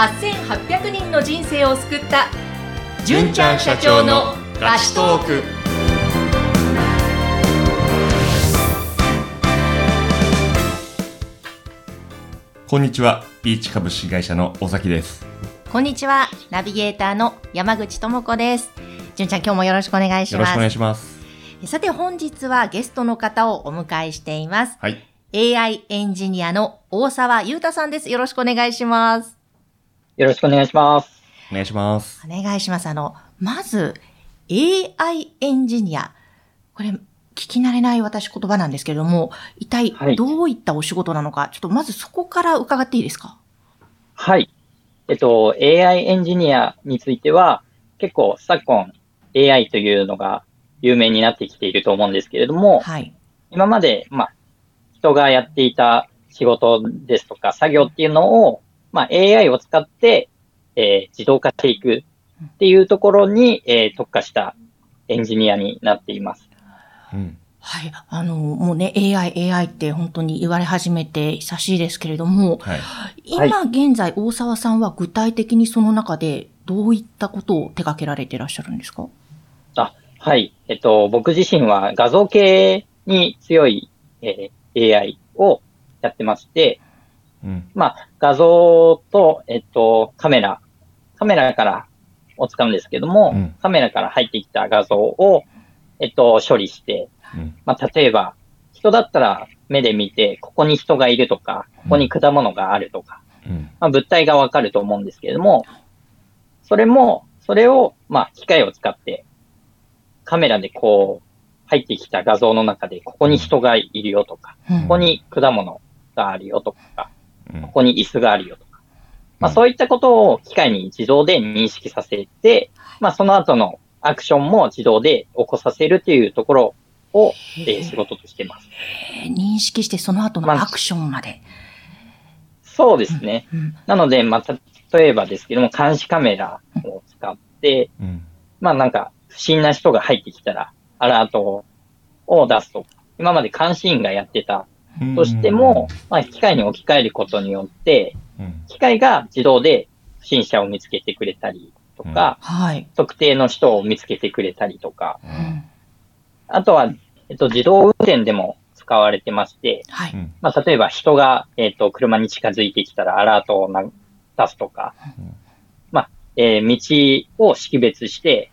8800人の人生を救った。純ちゃん社長のラストーク。こんにちは、ピーチ株式会社の尾崎です。こんにちは。ナビゲーターの山口智子です。純ちゃん今日もよろしくお願いします。よろしくお願いします。さて本日はゲストの方をお迎えしています。はい。AI エンジニアの大沢裕太さんです。よろしくお願いしますよろしくお願いします。お願いします。お願いします。あの、まず、AI エンジニア。これ、聞き慣れない私言葉なんですけれども、一体はいどういったお仕事なのか、ちょっとまずそこから伺っていいですか？はい。えっと、AI エンジニアについては、結構昨今 AI というのが有名になってきていると思うんですけれども、はい。今まで、まあ、人がやっていた仕事ですとか作業っていうのを、まあ、AI を使って、えー自動化していくっていうところに、えー特化したエンジニアになっています。うん。はい。あの、もうね、AI、AI って本当に言われ始めて久しいですけれども、はい。今現在大沢さんは具体的にその中でどういったことを手掛けられていらっしゃるんですか？あ、はい。えっと、僕自身は画像系に強い、えー AI をやってまして、うん。まあ、画像と、えっと、カメラ、カメラからを使うんですけども、うんカメラから入ってきた画像を、えっと、処理して、うん。まあ、例えば、人だったら目で見て、ここに人がいるとか、ここに果物があるとか、うん。まあ、物体がわかると思うんですけれども、それも、それを、まあ、機械を使って、カメラでこう、入ってきた画像の中で、ここに人がいるよとか、うんここに果物があるよとか、うんここに椅子があるよとか、まあ、うんそういったことを機械に自動で認識させて、まあ、その後のアクションも自動で起こさせるというところを、えー仕事としてます。えー認識してその後のまあアクションまで。そうですね。うんなので、まあ、例えばですけども、監視カメラを使って、うん。まあなんか、不審な人が入ってきたら、アラートを出すと。今まで監視員がやってたうんとしても、、まあ機械に置き換えることによって、うん。機械が自動で不審者を見つけてくれたりとか、はい。特定の人を見つけてくれたりとか、あとは、えっと、自動運転でも使われてまして、はい。うん。まあ例えば人が、えっと、車に近づいてきたらアラートをな出すとかうん、まあ、えー道を識別して、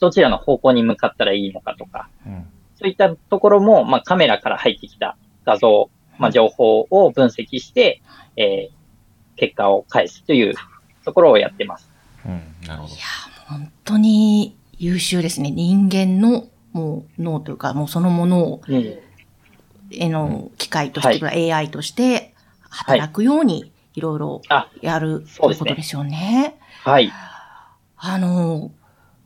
どちらの方向に向かったらいいのかとか、うん。そういったところも、まあ、カメラから入ってきた画像、まあ、情報を分析して、えー結果を返すというところをやってます。うん。なるほど。本当に優秀ですね。人間のもう脳というか、もうそのものを、えの、機械として、AI として働くように、いろいろあ、やるということですよね。はい。あの、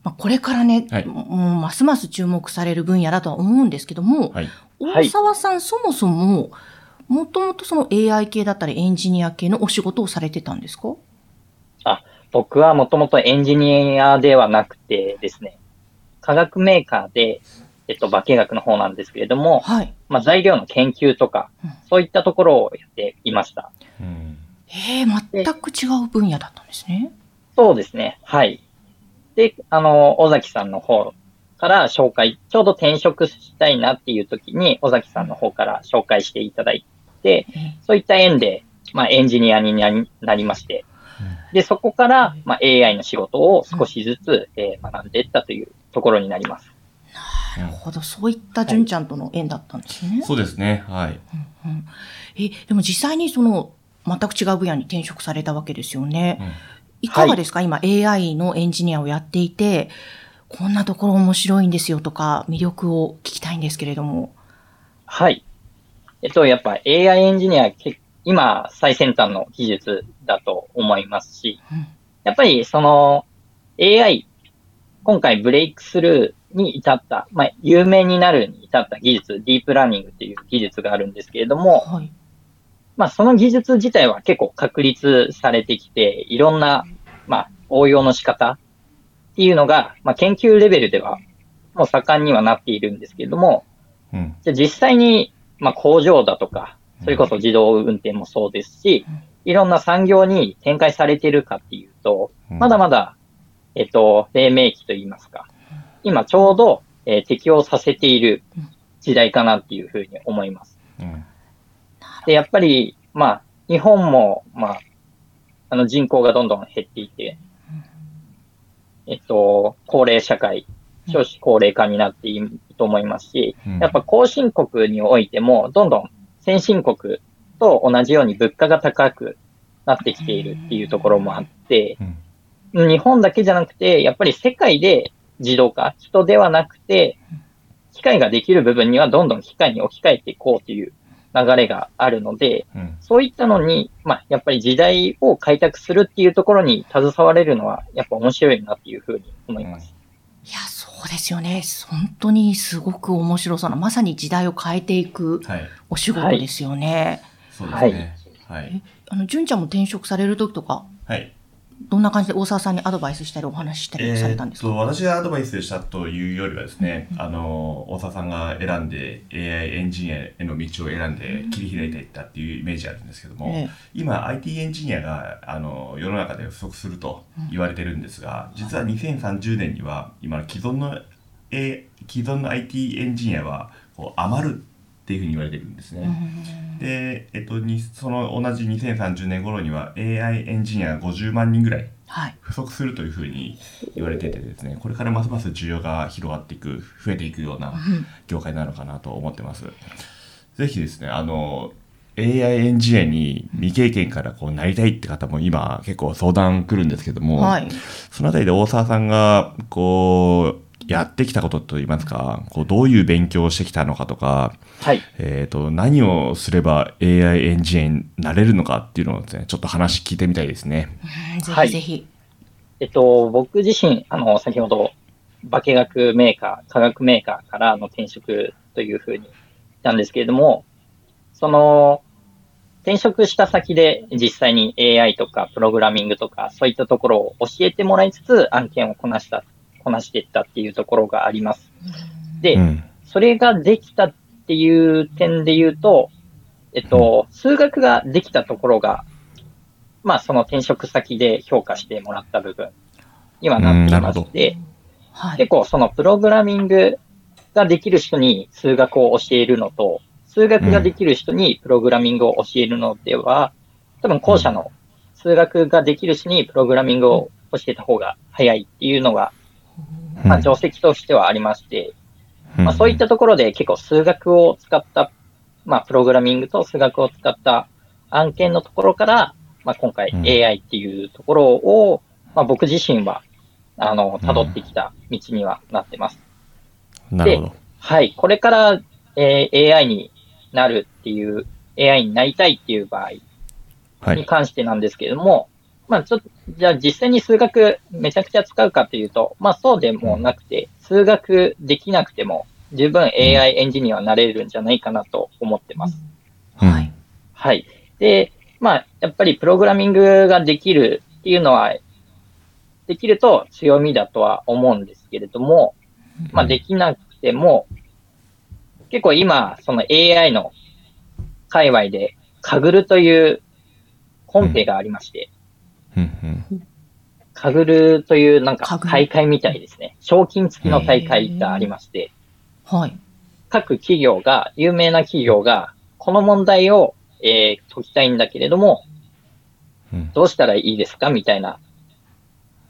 まあ、これからね、はいもうますます注目される分野だとは思うんですけども、はい。はい大沢さん、そもそも、もともとその AI 系だったりエンジニア系のお仕事をされてたんですか？僕はもともとエンジニアではなくてですね、化学メーカーで、えっと、化学の方なんですけれども、はい。まあ、材料の研究とかうん、そういったところをやっていました。うん。ええ全く違う分野だったんですね。そうですね。はい。で、あの、尾崎さんの方から紹介、ちょうど転職したいなっていう時に、尾崎さんの方から紹介していただいて、えそういった縁で、まあ、エンジニアになりなりまして、で、そこから、まあ、AI の仕事を少しずつ、えー学んでいったというところになります。なるほど。そういった純ちゃんとの縁だったんですね。そうですね。はい。うんえ、でも実際にその、全く違う分野に転職されたわけですよね。うんいかがですか、今 AI のエンジニアをやっていて、こんなところ面白いんですよとか、魅力を聞きたいんですけれども。はい。えっと、やっぱ AI エンジニア、け今、最先端の技術だと思いますし、うんやっぱりその AI、今回ブレイクスルーに至った、まあ、有名になるに至った技術、ディープラーニングっていう技術があるんですけれども、はい。まあ、その技術自体は結構確立されてきて、いろんな、まあ、応用の仕方っていうのが、まあ、研究レベルではもう盛んにはなっているんですけれども、うん。じゃあ実際に、まあ、工場だとか、それこそ自動運転もそうですし、いろんな産業に展開されているかっていうと、まだまだ、えっと、黎明期と言いますか、今ちょうど、えー、適応させている時代かなっていうふうに思います。うん、で、やっぱり、まあ、日本も、まあ、あの人口がどんどん減っていて、えっと、高齢社会、少子高齢化になっていると思いますし、やっぱ後進国においても、どんどん先進国と同じように物価が高くなってきているっていうところもあって、日本だけじゃなくて、やっぱり世界で自動化、人ではなくて、機械ができる部分にはどんどん機械に置き換えていこうという流れがあるので、うん、そういったのに、まあ、やっぱり時代を開拓するっていうところに携われるのは、やっぱ面白いなっていうふうに思います。うん、いや、そうですよね。本当にすごく面白そうな、まさに時代を変えていくお仕事ですよね。はい、そうですね。はい。あの、純ちゃんも転職される時とか、はい。どんな感じで大沢さんにアドバイスしたりお話ししたりされたんですか、えー、私がアドバイスしたというよりはですね、うん、あの、大沢さんが選んで AI エンジニアへの道を選んで切り開いていったっていうイメージあるんですけども、えー、今 IT エンジニアがあの世の中で不足すると言われてるんですが、実は2030年には今の既存の、A、既存の IT エンジニアはこう余るっていうふうに言われてるんですね。で、えっと、にその同じ2030年頃には AI エンジニアが50万人ぐらい不足するというふうに言われててですね、これからますます需要が広がっていく、増えていくような業界なのかなと思ってます。ぜひですね、あの、AI エンジニアに未経験からこうなりたいって方も今結構相談来るんですけども、はい、そのあたりで大沢さんがこうやってきたことといいますか、こうどういう勉強をしてきたのかとか、はい、えっ、ー、と、何をすれば AI エンジニアになれるのかっていうのをですね、ちょっと話聞いてみたいですね。ぜひぜひ。はい、えっと、僕自身、あの、先ほど、化学メーカー、化学メーカーからの転職というふうに言ったんですけれども、その、転職した先で実際に AI とかプログラミングとかそういったところを教えてもらいつつ案件をこなしたこなしていったっていうところがあります。で、うん、それができたっていう点で言うと、えっと、数学ができたところが、まあその転職先で評価してもらった部分。にはなっていまして、結構そのプログラミングができる人に数学を教えるのと、数学ができる人にプログラミングを教えるのでは、多分後者の数学ができる人にプログラミングを教えた方が早いっていうのがまあ、定石としてはありまして、まあ、そういったところで結構数学を使った、まあ、プログラミングと数学を使った案件のところから、まあ、今回 AI っていうところを、まあ、僕自身は、あの、辿ってきた道にはなってます。なるほど。はい。これから、えー、AI になるっていう、AI になりたいっていう場合に関してなんですけれども、まあちょっと、じゃあ実際に数学めちゃくちゃ使うかというと、まあそうでもなくて、数学できなくても十分 AI エンジニアになれるんじゃないかなと思ってます。はい。はい。で、まあやっぱりプログラミングができるっていうのは、できると強みだとは思うんですけれども、まあできなくても、結構今、その AI の界隈で、カグルというコンペがありまして、カグルというなんか大会みたいですね。賞金付きの大会がありまして、はい。各企業が、有名な企業が、この問題を、えー、解きたいんだけれども、うん、どうしたらいいですか？みたいな、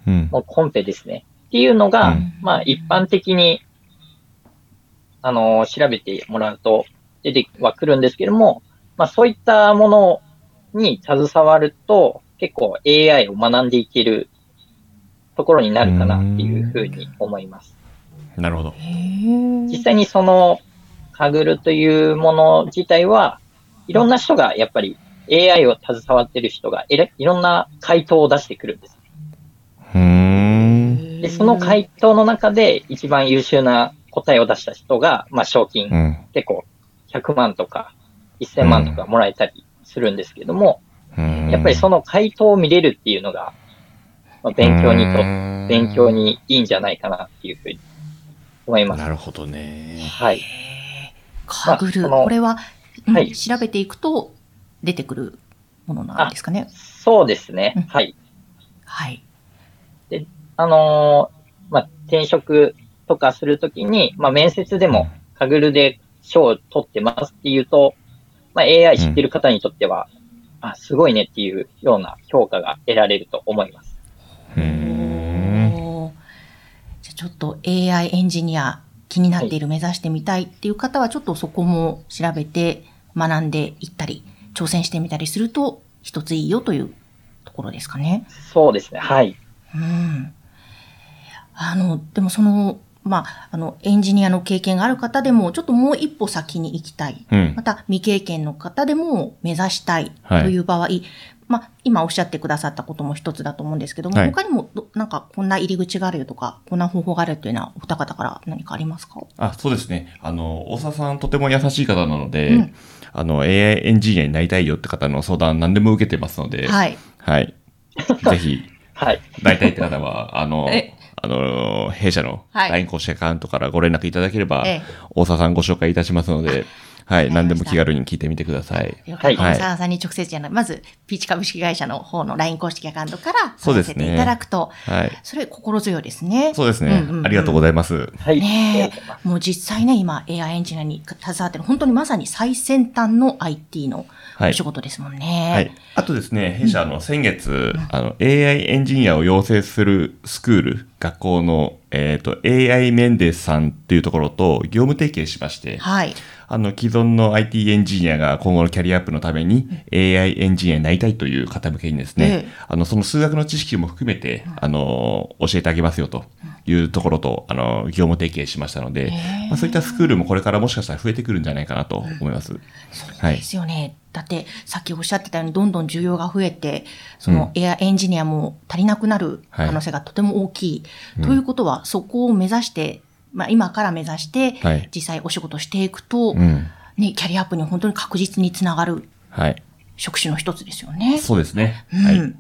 うん、もうコンペですね。っていうのが、うん、まあ一般的に、あのー、調べてもらうと出てはくるんですけども、まあそういったものに携わると、結構 AI を学んでいけるところになるかなっていうふうに思います。なるほど。実際にそのカグルというもの自体は、いろんな人がやっぱり AI を携わってる人がいろんな回答を出してくるんです。で、その回答の中で一番優秀な答えを出した人が、まあ賞金、うん、結構100万とか1000万とかもらえたりするんですけども、やっぱりその回答を見れるっていうのが、まあ、勉強にと、勉強にいいんじゃないかなっていうふうに思います。なるほどね。はい。カグル、まあ、これは、はい、調べていくと出てくるものなんですかね？そうですね。うんはい。はい。で、あのー、まあ、転職とかするときに、まあ、面接でも、カグルで賞を取ってますっていうと、まあ、AI 知ってる方にとっては、うん、あ、すごいねっていうような評価が得られると思います。じゃあちょっと AI エンジニア気になっている、はい、目指してみたいっていう方は、ちょっとそこも調べて学んでいったり、挑戦してみたりすると、一ついいよというところですかね。そうですね。はい。うん。あの、でもその、まあ、あの、エンジニアの経験がある方でも、ちょっともう一歩先に行きたい。うん、また、未経験の方でも目指したいという場合、はい、まあ、今おっしゃってくださったことも一つだと思うんですけども、はい、他にもなんかこんな入り口があるよとか、こんな方法があるというのは、お二方から何かありますか？あそうですね。あの、大沢さんとても優しい方なので、うん、あの、AI エンジニアになりたいよって方の相談何でも受けてますので、はい。はい。ぜひ、はい。なりたいって方は、あの、あの、弊社の LINE 公式アカウントからご連絡いただければ、大沢さんご紹介いたしますので、はい。何でも気軽に聞いてみてください。はい。大沢さんに直接じゃない、まず、ピーチ株式会社の方の LINE 公式アカウントからそうですね。いただくと、はい。それ心強いですね。そうですね。ありがとうございます。はい。ねもう実際ね、今 AI エンジニアに携わってる、本当にまさに最先端の IT のお仕事ですもんね。はい。あとですね、弊社の先月、あの、AI エンジニアを養成するスクール、学校の、えっ、と、AI メンデスさんっていうところと業務提携しまして、はい。あの、既存の IT エンジニアが今後のキャリアアップのために AI エンジニアになりたいという方向けにですね、あの、その数学の知識も含めて、あの、教えてあげますよというところと、あの、業務提携しましたので、まあ、そういったスクールもこれからもしかしたら増えてくるんじゃないかなと思います。そうですよね。はいだって、さっきおっしゃってたように、どんどん需要が増えて、そのエアエンジニアも足りなくなる可能性がとても大きい。はい、ということは、そこを目指して、まあ、今から目指して、実際お仕事していくと、ね、キャリアアップに本当に確実につながる、職種の一つですよね。そうですね。はい。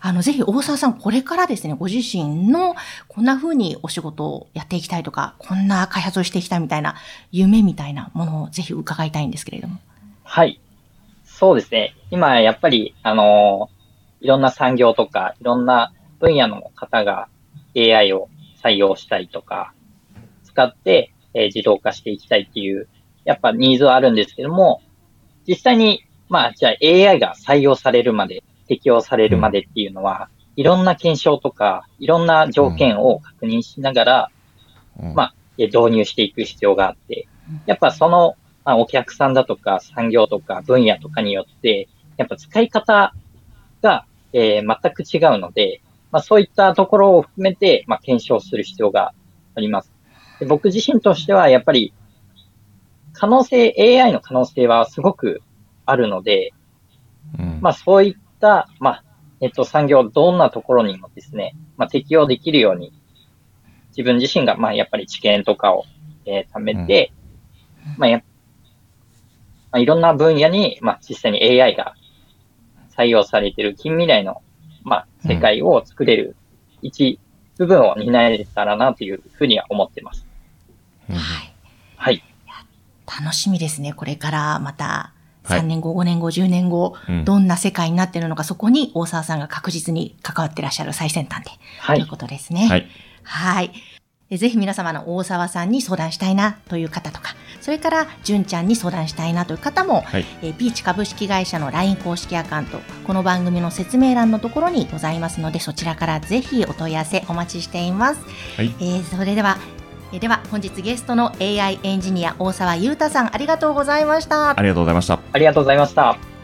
あの、ぜひ大沢さん、これからですね、ご自身のこんな風にお仕事をやっていきたいとか、こんな開発をしていきたいみたいな、夢みたいなものをぜひ伺いたいんですけれども。はい。そうですね。今、やっぱり、あの、いろんな産業とか、いろんな分野の方が AI を採用したいとか、使って、えー、自動化していきたいっていう、やっぱニーズはあるんですけども、実際に、まあ、じゃあ AI が採用されるまで、適用されるまでっていうのは、いろんな検証とか、いろんな条件を確認しながら、まあ、導入していく必要があって、やっぱその、まあ、お客さんだとか産業とか分野とかによって、やっぱ使い方が、えー、全く違うので、まあ、そういったところを含めて、まあ、検証する必要があります。で僕自身としては、やっぱり、可能性、AI の可能性はすごくあるので、うん、まあそういった、まあ、えっと、産業、どんなところにもですね、まあ適用できるように、自分自身が、まあやっぱり知見とかを、えー、貯めて、うん、まあや、まあ、いろんな分野に、まあ実際に AI が採用されている近未来の、まあ世界を作れる一部分を担えたらなというふうには思ってます。はい。はい。楽しみですね。これからまた3年後、5年後、10年後、どんな世界になっているのか、そこに大沢さんが確実に関わってらっしゃる最先端で、はい、ということですね。はい。はい。ぜひ皆様の大沢さんに相談したいなという方とか、それから純ちゃんに相談したいなという方も、はい、えピーチ株式会社の LINE 公式アカウント、この番組の説明欄のところにございますので、そちらからぜひお問い合わせお待ちしています。はい、えー、それでは、えでは本日ゲストの AI エンジニア大沢裕太さんありがとうございました。ありがとうございました。ありがとうございました